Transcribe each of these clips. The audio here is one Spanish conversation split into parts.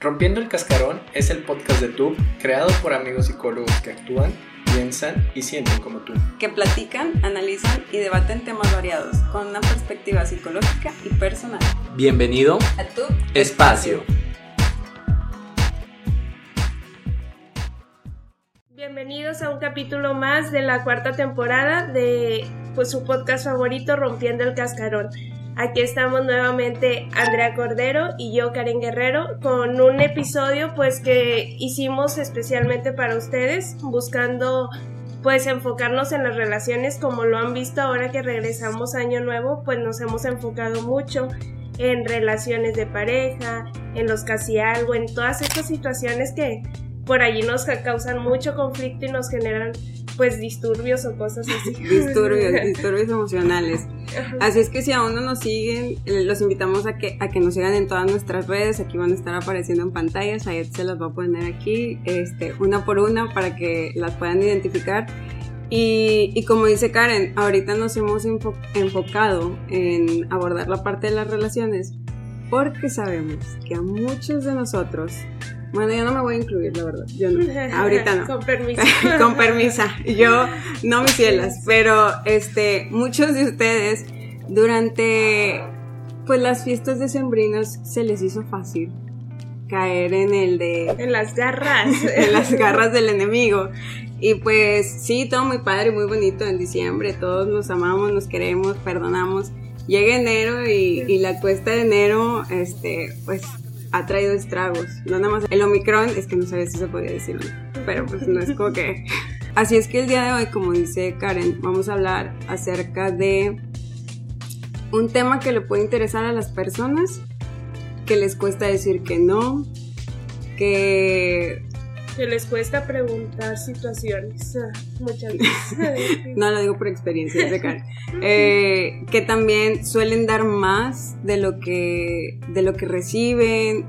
Rompiendo el Cascarón es el podcast de tú creado por amigos psicólogos que actúan, piensan y sienten como tú. Que platican, analizan y debaten temas variados con una perspectiva psicológica y personal. Bienvenido a tu espacio. Bienvenidos a un capítulo más de la cuarta temporada de pues, su podcast favorito Rompiendo el Cascarón. Aquí estamos nuevamente Andrea Cordero y yo Karen Guerrero con un episodio pues que hicimos especialmente para ustedes buscando pues enfocarnos en las relaciones como lo han visto ahora que regresamos año nuevo pues nos hemos enfocado mucho en relaciones de pareja, en los casi algo, en todas estas situaciones que por allí nos causan mucho conflicto y nos generan pues disturbios o cosas así. disturbios, disturbios emocionales. Así es que si aún no nos siguen, eh, los invitamos a que, a que nos sigan en todas nuestras redes, aquí van a estar apareciendo en pantallas, ahí se las va a poner aquí, este, una por una para que las puedan identificar. Y, y como dice Karen, ahorita nos hemos enfocado en abordar la parte de las relaciones porque sabemos que a muchos de nosotros bueno, yo no me voy a incluir, la verdad. Yo no. Ahorita no. Con permiso. Con permiso. Yo no me cielas. Pero este, muchos de ustedes durante pues las fiestas decembrinas se les hizo fácil caer en el de. En las garras. en las garras del enemigo. Y pues sí, todo muy padre, muy bonito en diciembre. Todos nos amamos, nos queremos, perdonamos. Llega enero y, y la cuesta de enero, este, pues ha traído estragos. No nada más el Omicron, es que no sabía si se podía decir, pero pues no es como que... Así es que el día de hoy, como dice Karen, vamos a hablar acerca de un tema que le puede interesar a las personas, que les cuesta decir que no, que... Que les cuesta preguntar situaciones ah, muchas veces. no lo digo por experiencia, dice Karen. Eh, que también suelen dar más de lo que, de lo que reciben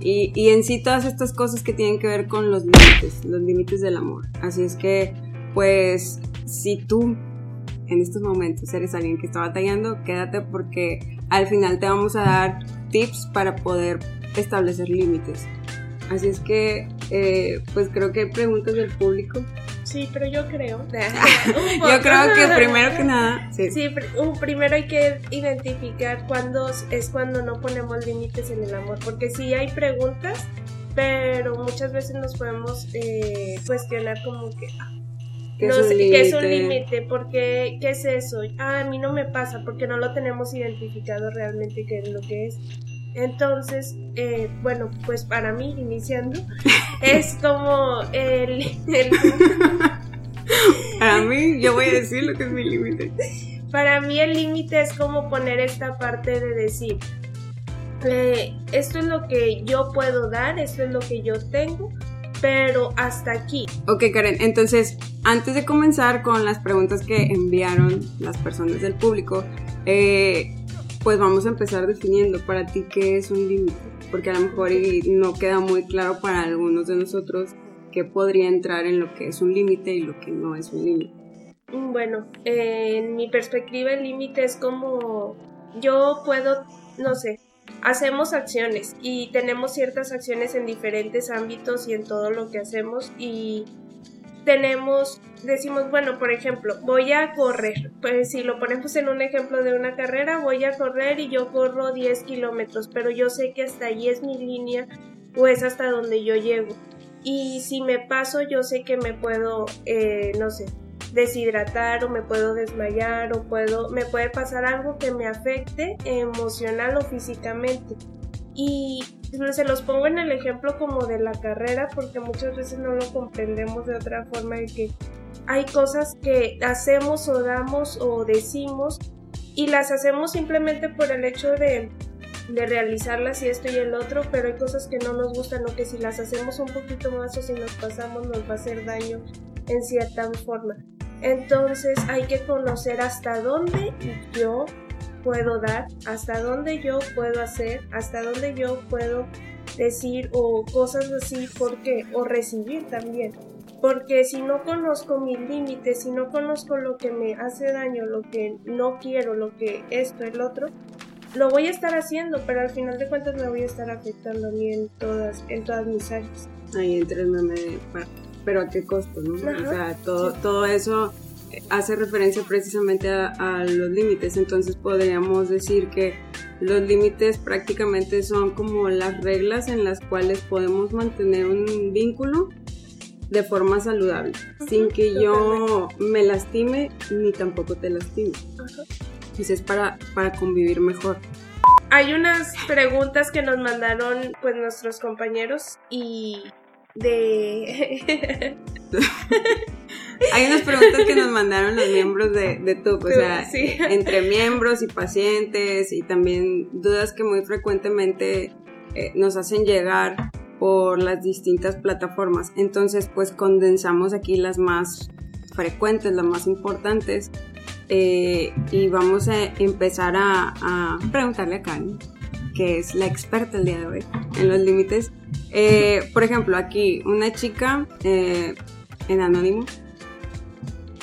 y, y, en sí todas estas cosas que tienen que ver con los límites, los límites del amor. Así es que, pues, si tú en estos momentos eres alguien que está batallando, quédate porque al final te vamos a dar tips para poder establecer límites. Así es que, eh, pues creo que hay preguntas del público. Sí, pero yo creo. yo creo que primero que nada. Sí, sí primero hay que identificar cuándo es cuando no ponemos límites en el amor. Porque sí hay preguntas, pero muchas veces nos podemos eh, cuestionar como que. Ah, ¿Qué es un límite? ¿Por qué? ¿Qué es eso? Ah, a mí no me pasa porque no lo tenemos identificado realmente qué es lo que es. Entonces, eh, bueno, pues para mí, iniciando, es como el, para mí, yo voy a decir lo que es mi límite. Para mí el límite es como poner esta parte de decir, eh, esto es lo que yo puedo dar, esto es lo que yo tengo, pero hasta aquí. Ok, Karen, entonces, antes de comenzar con las preguntas que enviaron las personas del público, eh, pues vamos a empezar definiendo para ti qué es un límite, porque a lo mejor no queda muy claro para algunos de nosotros qué podría entrar en lo que es un límite y lo que no es un límite. Bueno, en mi perspectiva el límite es como yo puedo, no sé, hacemos acciones y tenemos ciertas acciones en diferentes ámbitos y en todo lo que hacemos y tenemos, decimos, bueno, por ejemplo, voy a correr. Pues si lo ponemos en un ejemplo de una carrera, voy a correr y yo corro 10 kilómetros, pero yo sé que hasta ahí es mi línea o es hasta donde yo llego. Y si me paso, yo sé que me puedo, eh, no sé, deshidratar o me puedo desmayar o puedo, me puede pasar algo que me afecte emocional o físicamente. Y se los pongo en el ejemplo como de la carrera porque muchas veces no lo comprendemos de otra forma de que hay cosas que hacemos o damos o decimos y las hacemos simplemente por el hecho de, de realizarlas y esto y el otro, pero hay cosas que no nos gustan o que si las hacemos un poquito más o si nos pasamos nos va a hacer daño en cierta forma. Entonces hay que conocer hasta dónde yo puedo dar, hasta dónde yo puedo hacer, hasta dónde yo puedo decir o cosas así, porque o recibir también. Porque si no conozco mis límites, si no conozco lo que me hace daño, lo que no quiero, lo que esto, el otro, lo voy a estar haciendo, pero al final de cuentas me voy a estar afectando a mí en todas, en todas mis áreas. Ahí entra el meme de, pero a qué costo, ¿no? O sea, todo, todo eso hace referencia precisamente a, los límites, entonces podríamos decir que los límites prácticamente son como las reglas en las cuales podemos mantener un vínculo de forma saludable, sin que yo me lastime ni tampoco te lastime. Entonces es para, para convivir mejor. Hay unas preguntas que nos mandaron pues nuestros compañeros y de... Hay unas preguntas que nos mandaron los miembros de, de TUP, o sea, entre miembros y pacientes y también dudas que muy frecuentemente eh, nos hacen llegar por las distintas plataformas. Entonces, pues condensamos aquí las más frecuentes, las más importantes eh, y vamos a empezar a, preguntarle a Karen, que es la experta el día de hoy en los límites. Eh, por ejemplo, aquí una chica en anónimo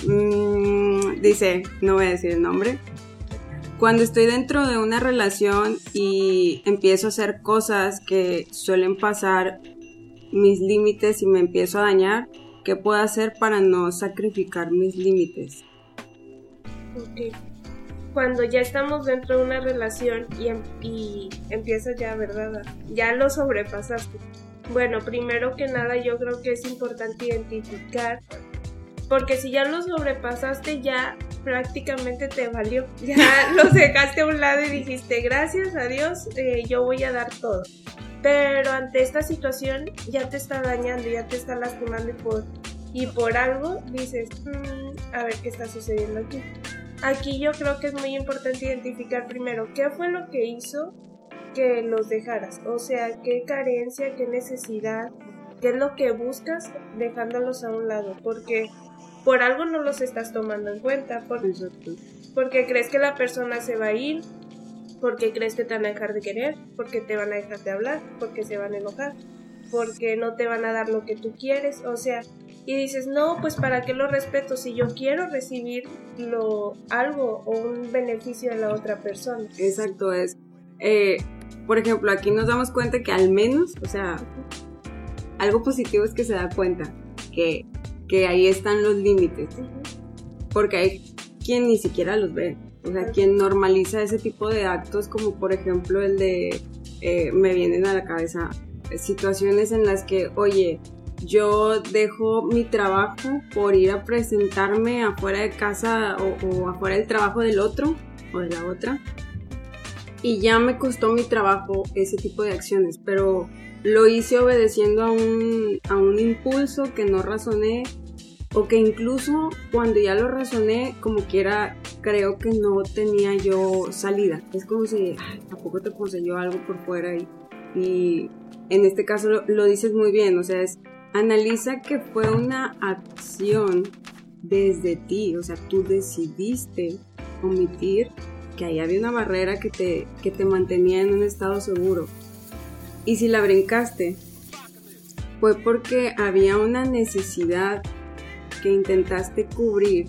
Mm, dice, no voy a decir el nombre. Cuando estoy dentro de una relación y empiezo a hacer cosas que suelen pasar mis límites y me empiezo a dañar, ¿qué puedo hacer para no sacrificar mis límites? Cuando ya estamos dentro de una relación y, em, y ya, ¿verdad? Ya lo sobrepasaste. Bueno, primero que nada yo creo que es importante identificar porque si ya lo sobrepasaste, ya prácticamente te valió. Ya lo dejaste a un lado y dijiste, gracias a Dios, eh, yo voy a dar todo. Pero ante esta situación ya te está dañando, ya te está lastimando y por, y por algo dices, mm, a ver qué está sucediendo aquí. Aquí yo creo que es muy importante identificar primero qué fue lo que hizo que los dejaras. O sea, qué carencia, qué necesidad, qué es lo que buscas dejándolos a un lado. Porque por algo no los estás tomando en cuenta. porque crees que la persona se va a ir, porque crees que te van a dejar de querer, porque te van a dejar de hablar, porque se van a enojar, porque no te van a dar lo que tú quieres, o sea, y dices, no, pues para qué lo respeto si yo quiero recibir lo, algo o un beneficio de la otra persona. Exacto, es, eh, por ejemplo, aquí nos damos cuenta que al menos, o sea, algo positivo es que se da cuenta que que ahí están los límites. Porque hay quien ni siquiera los ve. O sea, quien normaliza ese tipo de actos, como por ejemplo el de, eh, me vienen a la cabeza situaciones en las que, oye, yo dejo mi trabajo por ir a presentarme afuera de casa o, o, afuera del trabajo del otro o de la otra. Y ya me costó mi trabajo ese tipo de acciones, pero lo hice obedeciendo a un, a un impulso que no razoné o que incluso cuando ya lo razoné como quiera creo que no tenía yo salida. Es como si tampoco te poseyó algo por fuera y, en este caso lo, lo, dices muy bien, o sea, es analiza que fue una acción desde ti, o sea, tú decidiste omitir que ahí había una barrera que te, que te mantenía en un estado seguro. Y si la brincaste, fue porque había una necesidad que intentaste cubrir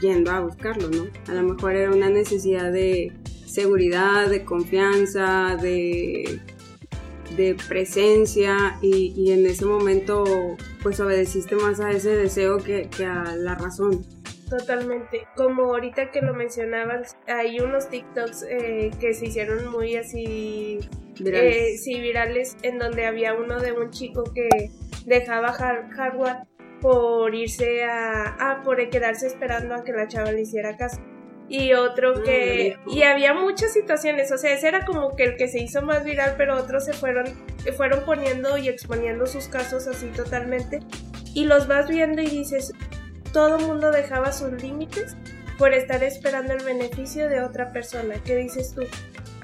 yendo a buscarlo, ¿no? A lo mejor era una necesidad de seguridad, de confianza, de, presencia y, en ese momento pues obedeciste más a ese deseo que, que a la razón. Totalmente. Como ahorita que lo mencionabas, hay unos TikToks eh, que se hicieron muy así virales. Eh, sí, virales, en donde había uno de un chico que dejaba hardware por irse a, ah, por quedarse esperando a que la chava le hiciera caso. Y otro ah, que, y había muchas situaciones, o sea, ese era como que el que se hizo más viral, pero otros se fueron, fueron poniendo y exponiendo sus casos así totalmente. Y los vas viendo y dices, todo mundo dejaba sus límites por estar esperando el beneficio de otra persona. ¿Qué dices tú?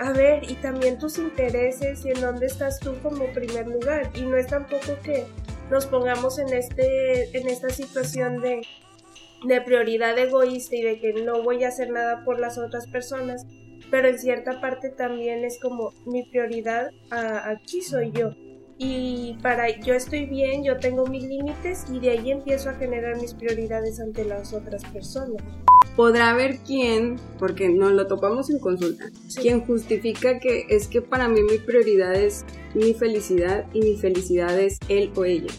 A ver, y también tus intereses y en dónde estás tú como primer lugar. Y no es tampoco que nos pongamos en, este, en esta situación de, de prioridad egoísta y de que no voy a hacer nada por las otras personas, pero en cierta parte también es como mi prioridad aquí soy yo y para yo estoy bien, yo tengo mis límites y de ahí empiezo a generar mis prioridades ante las otras personas. Podrá haber quien, porque nos lo topamos en consulta, quien justifica que es que para mí mi prioridad es mi felicidad y mi felicidad es él o ella.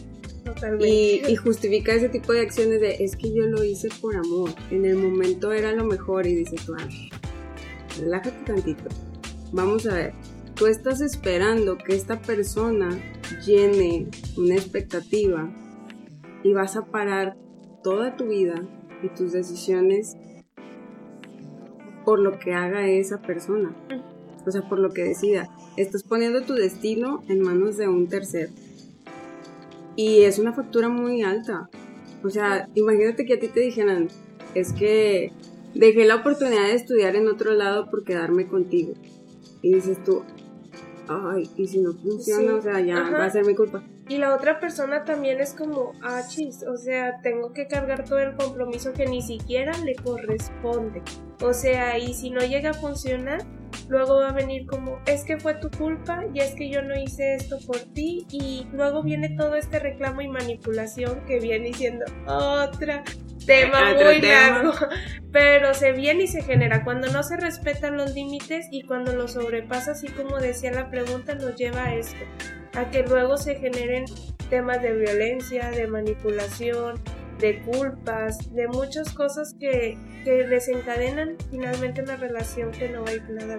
Y, y, justifica ese tipo de acciones de es que yo lo hice por amor, en el momento era lo mejor y dice tú, relájate tantito, vamos a ver, tú estás esperando que esta persona llene una expectativa y vas a parar toda tu vida y tus decisiones por lo que haga esa persona. O sea, por lo que decida. Estás poniendo tu destino en manos de un tercero. Y es una factura muy alta. O sea, imagínate que a ti te dijeran, es que dejé la oportunidad de estudiar en otro lado por quedarme contigo. Y dices tú, ay, y si no funciona, o sea, ya va a ser mi culpa. Y la otra persona también es como, ah, chis, o sea, tengo que cargar todo el compromiso que ni siquiera le corresponde. O sea, y si no llega a funcionar, luego va a venir como, es que fue tu culpa y es que yo no hice esto por ti. Y luego viene todo este reclamo y manipulación que viene diciendo, otra, tema muy largo, pero se viene y se genera cuando no se respetan los límites y cuando lo sobrepasa, así como decía la pregunta, nos lleva a esto, a que luego se generen temas de violencia, de manipulación, de culpas, de muchas cosas que, que desencadenan finalmente una relación que no va a ir nada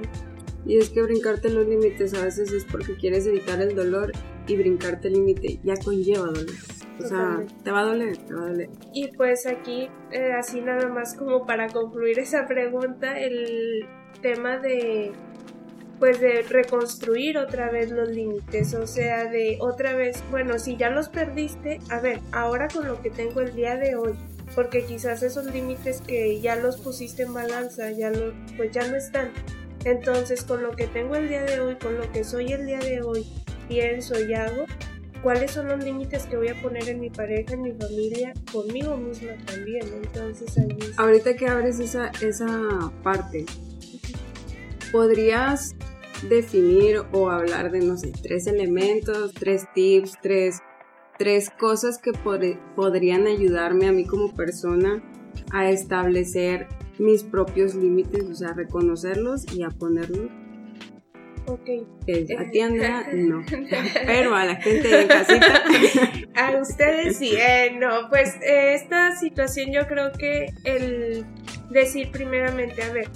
Y es que brincarte los límites a veces es porque quieres evitar el dolor y brincarte el límite ya conlleva dolor. O sea, te va a doler, te va a doler. Y pues aquí, eh, así nada más como para concluir esa pregunta, el tema de pues de reconstruir otra vez los límites, o sea, de otra vez, bueno, si ya los perdiste, a ver, ahora con lo que tengo el día de hoy, porque quizás esos límites que ya los pusiste en balanza, ya lo, pues ya no están. Entonces, con lo que tengo el día de hoy, con lo que soy el día de hoy, pienso y hago, cuáles son los límites que voy a poner en mi pareja, en mi familia, conmigo misma también. Entonces ahí Ahorita que abres esa, esa parte, ¿podrías definir o hablar de, no sé, tres elementos, tres tips, tres, tres cosas que podrían ayudarme a mí como persona a establecer mis propios límites, o sea, reconocerlos y a ponerlos? Ok. a ti, Andrea, no. Pero a la gente en casita. a ustedes sí. Eh, no, pues eh, esta situación yo creo que el decir primeramente, a ver,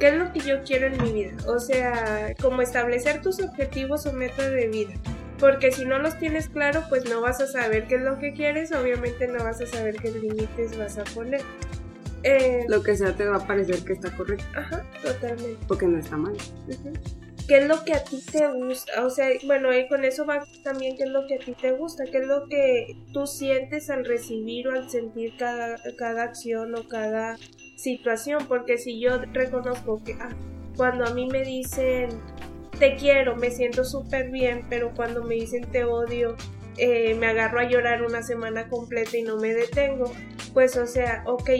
¿qué es lo que yo quiero en mi vida? O sea, como establecer tus objetivos o método de vida. Porque si no los tienes claro, pues no vas a saber qué es lo que quieres, obviamente no vas a saber qué límites vas a poner. Eh, lo que sea te va a parecer que está correcto. Ajá, totalmente. Porque no está mal qué es lo que a ti te gusta, o sea, bueno, y con eso va también qué es lo que a ti te gusta, qué es lo que tú sientes al recibir o al sentir cada, cada acción o cada situación, porque si yo reconozco que ah, cuando a mí me dicen te quiero, me siento súper bien, pero cuando me dicen te odio, eh, me agarro a llorar una semana completa y no me detengo, pues o sea, ok,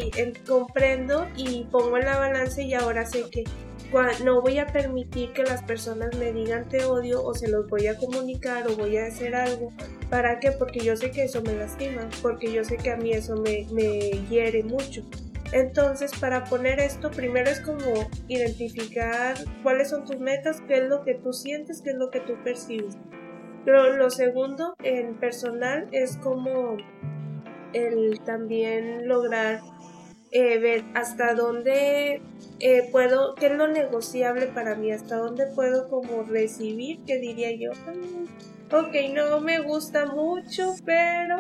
comprendo y pongo en la balanza y ahora sé que no voy a permitir que las personas me digan te odio o se los voy a comunicar o voy a hacer algo. ¿Para qué? Porque yo sé que eso me lastima, porque yo sé que a mí eso me, me hiere mucho. Entonces, para poner esto, primero es como identificar cuáles son tus metas, qué es lo que tú sientes, qué es lo que tú percibes. Pero lo segundo, en personal, es como el también lograr eh, ver hasta dónde eh, puedo, qué es lo negociable para mí, hasta dónde puedo como recibir, que diría yo, mm, ok, no me gusta mucho, pero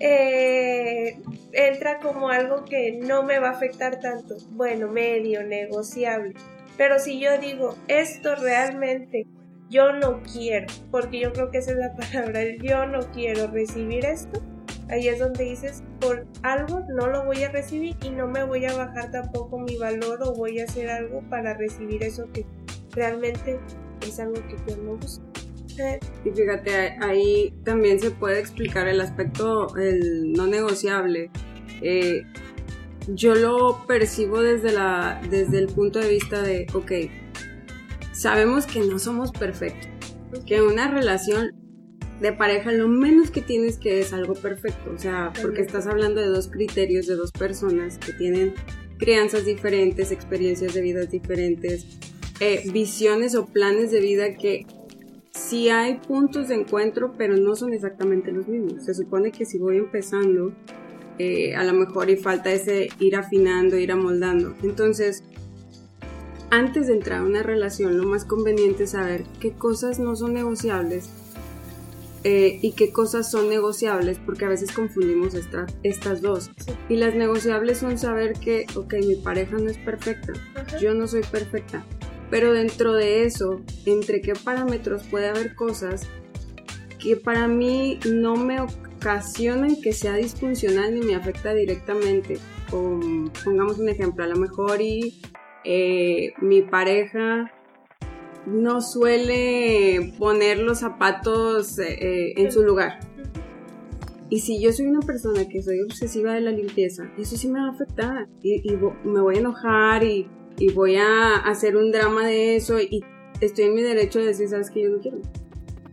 eh, entra como algo que no me va a afectar tanto, bueno, medio negociable. Pero si yo digo, esto realmente yo no quiero, porque yo creo que esa es la palabra, yo no quiero recibir esto, ahí es donde dices, por algo no lo voy a recibir y no me voy a bajar tampoco mi valor o voy a hacer algo para recibir eso que realmente es algo que yo no busco. Y fíjate, ahí también se puede explicar el aspecto, el no negociable. Eh, yo lo percibo desde, la, desde el punto de vista de, ok, sabemos que no somos perfectos, que una relación de pareja lo menos que tienes que es algo perfecto, o sea, porque estás hablando de dos criterios de dos personas que tienen crianzas diferentes, experiencias de vida diferentes, eh, visiones o planes de vida que sí hay puntos de encuentro, pero no son exactamente los mismos. Se supone que si voy empezando, eh, a lo mejor y falta ese ir afinando, ir amoldando. Entonces, antes de entrar a una relación, lo más conveniente es saber qué cosas no son negociables eh, y qué cosas son negociables, porque a veces confundimos estas dos. Y las negociables son saber que, ok, mi pareja no es perfecta, yo no soy perfecta, pero dentro de eso, entre qué parámetros puede haber cosas que para mí no me ocasionan que sea disfuncional ni me afecta directamente. pongamos un ejemplo, a lo mejor y eh, mi pareja no suele poner los zapatos eh, eh, en su lugar. Y si yo soy una persona que soy obsesiva de la limpieza, eso sí me va a afectar. Y, me voy a enojar y, voy a hacer un drama de eso. Y estoy en mi derecho de decir, ¿sabes que Yo no quiero.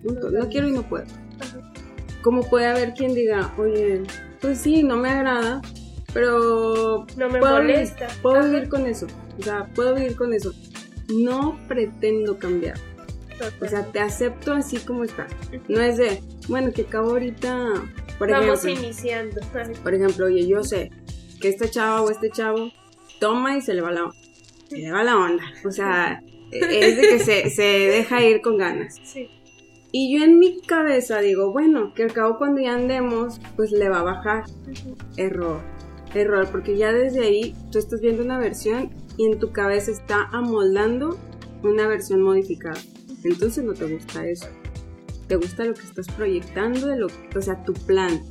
No quiero y no puedo. Como puede haber quien diga, oye, pues sí, no me agrada, pero no me molesta. puedo vivir con eso. O sea, puedo vivir con eso no pretendo cambiar. O sea, te acepto así como estás. No es de, bueno, que acabo ahorita, por Vamos iniciando. Por ejemplo, oye, yo sé que esta chava o este chavo toma y se le va la, se le va la onda. O sea, es de que se, se deja ir con ganas. Sí. Y yo en mi cabeza digo, bueno, que al cabo cuando ya andemos, pues le va a bajar. Error. Error, porque ya desde ahí tú estás viendo una versión y en tu cabeza está amoldando una versión modificada. Entonces no te gusta eso. Te gusta lo que estás proyectando, de lo, o sea, tu plan.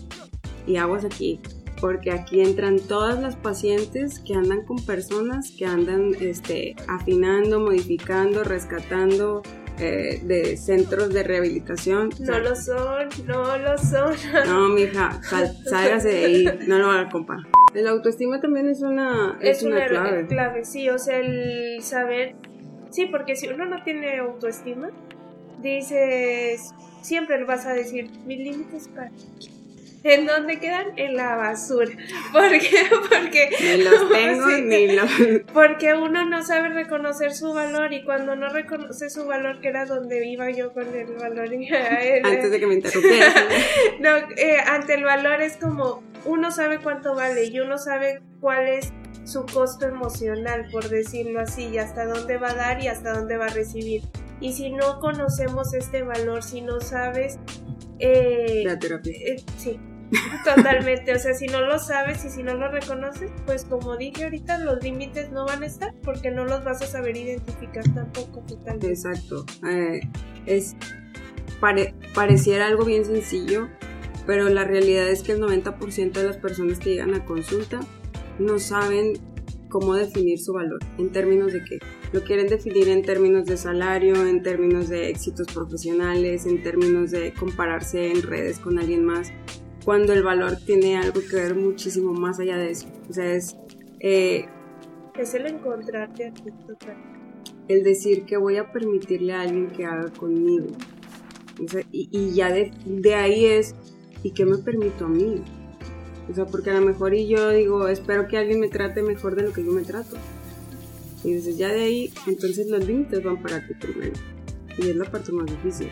Y aguas aquí, porque aquí entran todas las pacientes que andan con personas que andan este, afinando, modificando, rescatando eh, de centros de rehabilitación. No lo son, no lo son. No, mija, sálgase de ahí, no lo haga compa. El autoestima también es una, es, una, clave. clave. Sí, o sea, el saber. Sí, porque si uno no tiene autoestima, dices. Siempre le vas a decir, mis límites para. ¿En dónde quedan? En la basura. ¿Por qué? Porque. Ni los tengo ni los. Porque uno no sabe reconocer su valor y cuando no reconoce su valor, que era donde iba yo con el valor. Antes de que me interrumpieras. no, eh, ante el valor es como uno sabe cuánto vale y uno sabe cuál es su costo emocional, por decirlo así, y hasta dónde va a dar y hasta dónde va a recibir. Y si no conocemos este valor, si no sabes... Eh, La terapia. Eh, sí, totalmente. O sea, si no lo sabes y si no lo reconoces, pues como dije ahorita, los límites no van a estar porque no los vas a saber identificar tampoco totalmente. Exacto. Eh, es... pareciera algo bien sencillo, pero la realidad es que el 90% de las personas que llegan a consulta no saben cómo definir su valor, en términos de qué. Lo quieren definir en términos de salario, en términos de éxitos profesionales, en términos de compararse en redes con alguien más, cuando el valor tiene algo que ver muchísimo más allá de eso. O sea, es... Eh, es el encontrarte aquí total. El decir que voy a permitirle a alguien que haga conmigo. y, ya de, de ahí es ¿y qué me permito a mí? O sea, porque a lo mejor y yo digo, espero que alguien me trate mejor de lo que yo me trato. Y desde ya de ahí, entonces los límites van para ti primero. Y es la parte más difícil.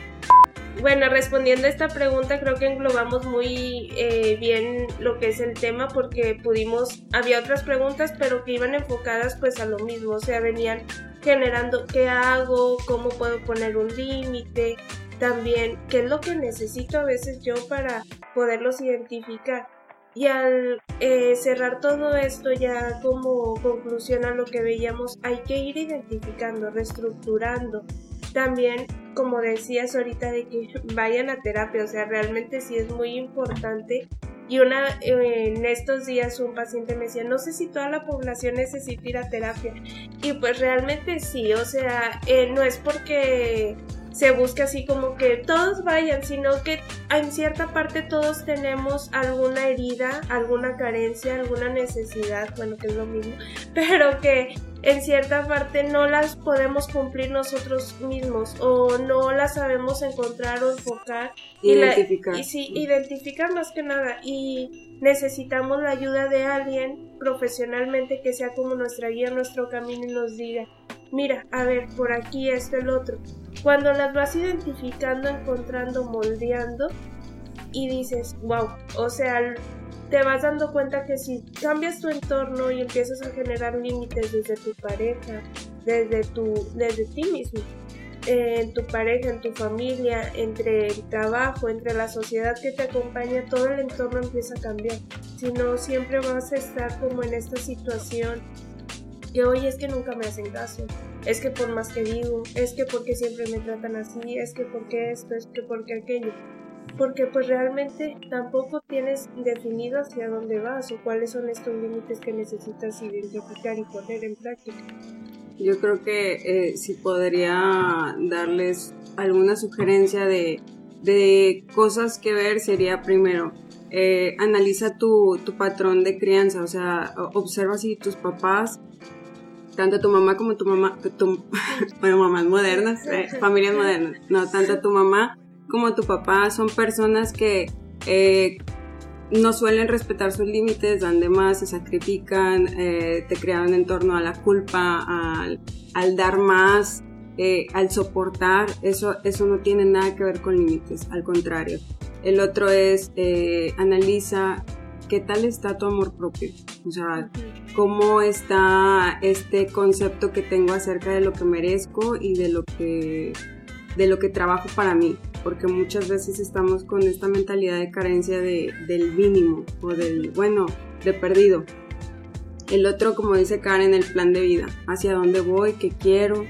Bueno, respondiendo a esta pregunta, creo que englobamos muy eh, bien lo que es el tema porque pudimos, había otras preguntas, pero que iban enfocadas pues a lo mismo, o sea, venían generando qué hago, cómo puedo poner un límite, también qué es lo que necesito a veces yo para poderlos identificar. Y al eh, cerrar todo esto ya como conclusión a lo que veíamos, hay que ir identificando, reestructurando. También, como decías ahorita, de que vayan a terapia, o sea, realmente sí es muy importante. Y una, en estos días un paciente me decía, no sé si toda la población necesita ir a terapia. Y pues realmente sí, o sea, eh, no es porque se busca así como que todos vayan, sino que en cierta parte todos tenemos alguna herida, alguna carencia, alguna necesidad, bueno, que es lo mismo, pero que en cierta parte no las podemos cumplir nosotros mismos o no las sabemos encontrar o enfocar. Identificar. Y, sí, identificar más que nada. Y necesitamos la ayuda de alguien profesionalmente que sea como nuestra guía, nuestro camino y nos diga, mira, a ver, por aquí esto, el otro. Cuando las vas identificando, encontrando, moldeando y dices, wow, o sea, te vas dando cuenta que si cambias tu entorno y empiezas a generar límites desde tu pareja, desde, tu, desde ti mismo, en tu pareja, en tu familia, entre el trabajo, entre la sociedad que te acompaña, todo el entorno empieza a cambiar. Si no, siempre vas a estar como en esta situación que hoy es que nunca me hacen caso, es que por más que digo, es que porque siempre me tratan así, es que porque esto, es que porque aquello porque pues realmente tampoco tienes definido hacia dónde vas o cuáles son estos límites que necesitas identificar y poner en práctica. Yo creo que eh, si podría darles alguna sugerencia de, de, cosas que ver sería primero, eh, analiza tu, tu, patrón de crianza, o sea, observa si tus papás, tanto tu mamá como tu mamá, tu, bueno, mamás modernas, eh, familias modernas, no, tanto tu mamá como tu papá son personas que eh, no suelen respetar sus límites, dan de más, se sacrifican, eh, te crean en torno a la culpa, al, dar más, eh, al soportar, eso, eso no tiene nada que ver con límites, al contrario. El otro es, analiza qué tal está tu amor propio, o sea, cómo está este concepto que tengo acerca de lo que merezco y de lo que, de lo que trabajo para mí porque muchas veces estamos con esta mentalidad de carencia de, del mínimo o del, bueno, de perdido. El otro, como dice Karen, el plan de vida, hacia dónde voy, qué quiero.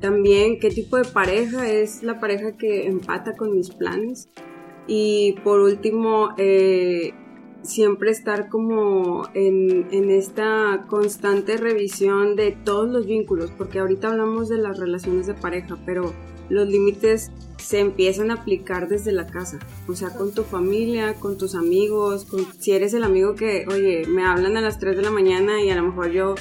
También qué tipo de pareja es la pareja que empata con mis planes. Y por último, eh, siempre estar como en, en, esta constante revisión de todos los vínculos, porque ahorita hablamos de las relaciones de pareja, pero los límites se empiezan a aplicar desde la casa, o sea, con tu familia, con tus amigos, con, si eres el amigo que, oye, me hablan a las 3 de la mañana y a lo mejor yo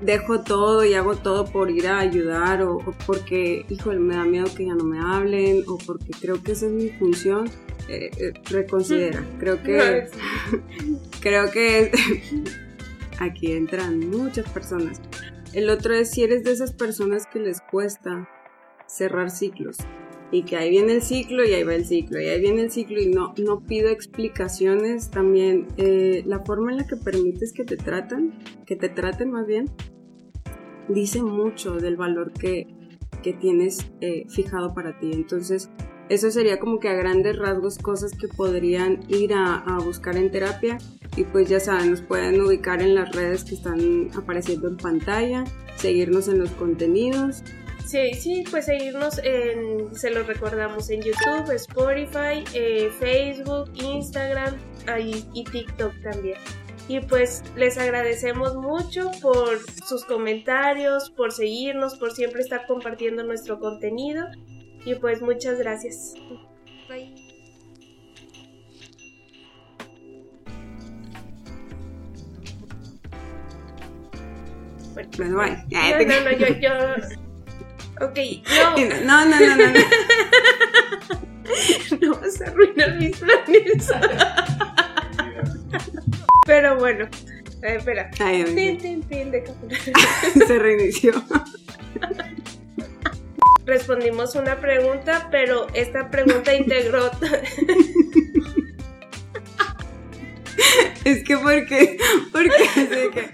dejo todo y hago todo por ir a ayudar o, porque, híjole, me da miedo que ya no me hablen o porque creo que esa es mi función, eh, eh, reconsidera. Creo que, creo que aquí entran muchas personas. El otro es si eres de esas personas que les cuesta cerrar ciclos y que ahí viene el ciclo y ahí va el ciclo y ahí viene el ciclo y no, no pido explicaciones también eh, la forma en la que permites que te tratan que te traten más bien dice mucho del valor que, que tienes eh, fijado para ti entonces eso sería como que a grandes rasgos cosas que podrían ir a, buscar en terapia y pues ya saben, nos pueden ubicar en las redes que están apareciendo en pantalla, seguirnos en los contenidos Sí, sí, pues seguirnos se lo recordamos, en YouTube, Spotify, eh, Facebook, Instagram y TikTok también. Y pues les agradecemos mucho por sus comentarios, por seguirnos, por siempre estar compartiendo nuestro contenido. Y pues muchas gracias. Bye. Bueno, bye. No, no, no, yo, yo Ok, no. No, no, no, no. No, vas a arruinar mis planes. Pero bueno, eh, espera. Ay, tin, tin, tin, de Se reinició. Respondimos una pregunta, pero esta pregunta integró. es que porque, porque,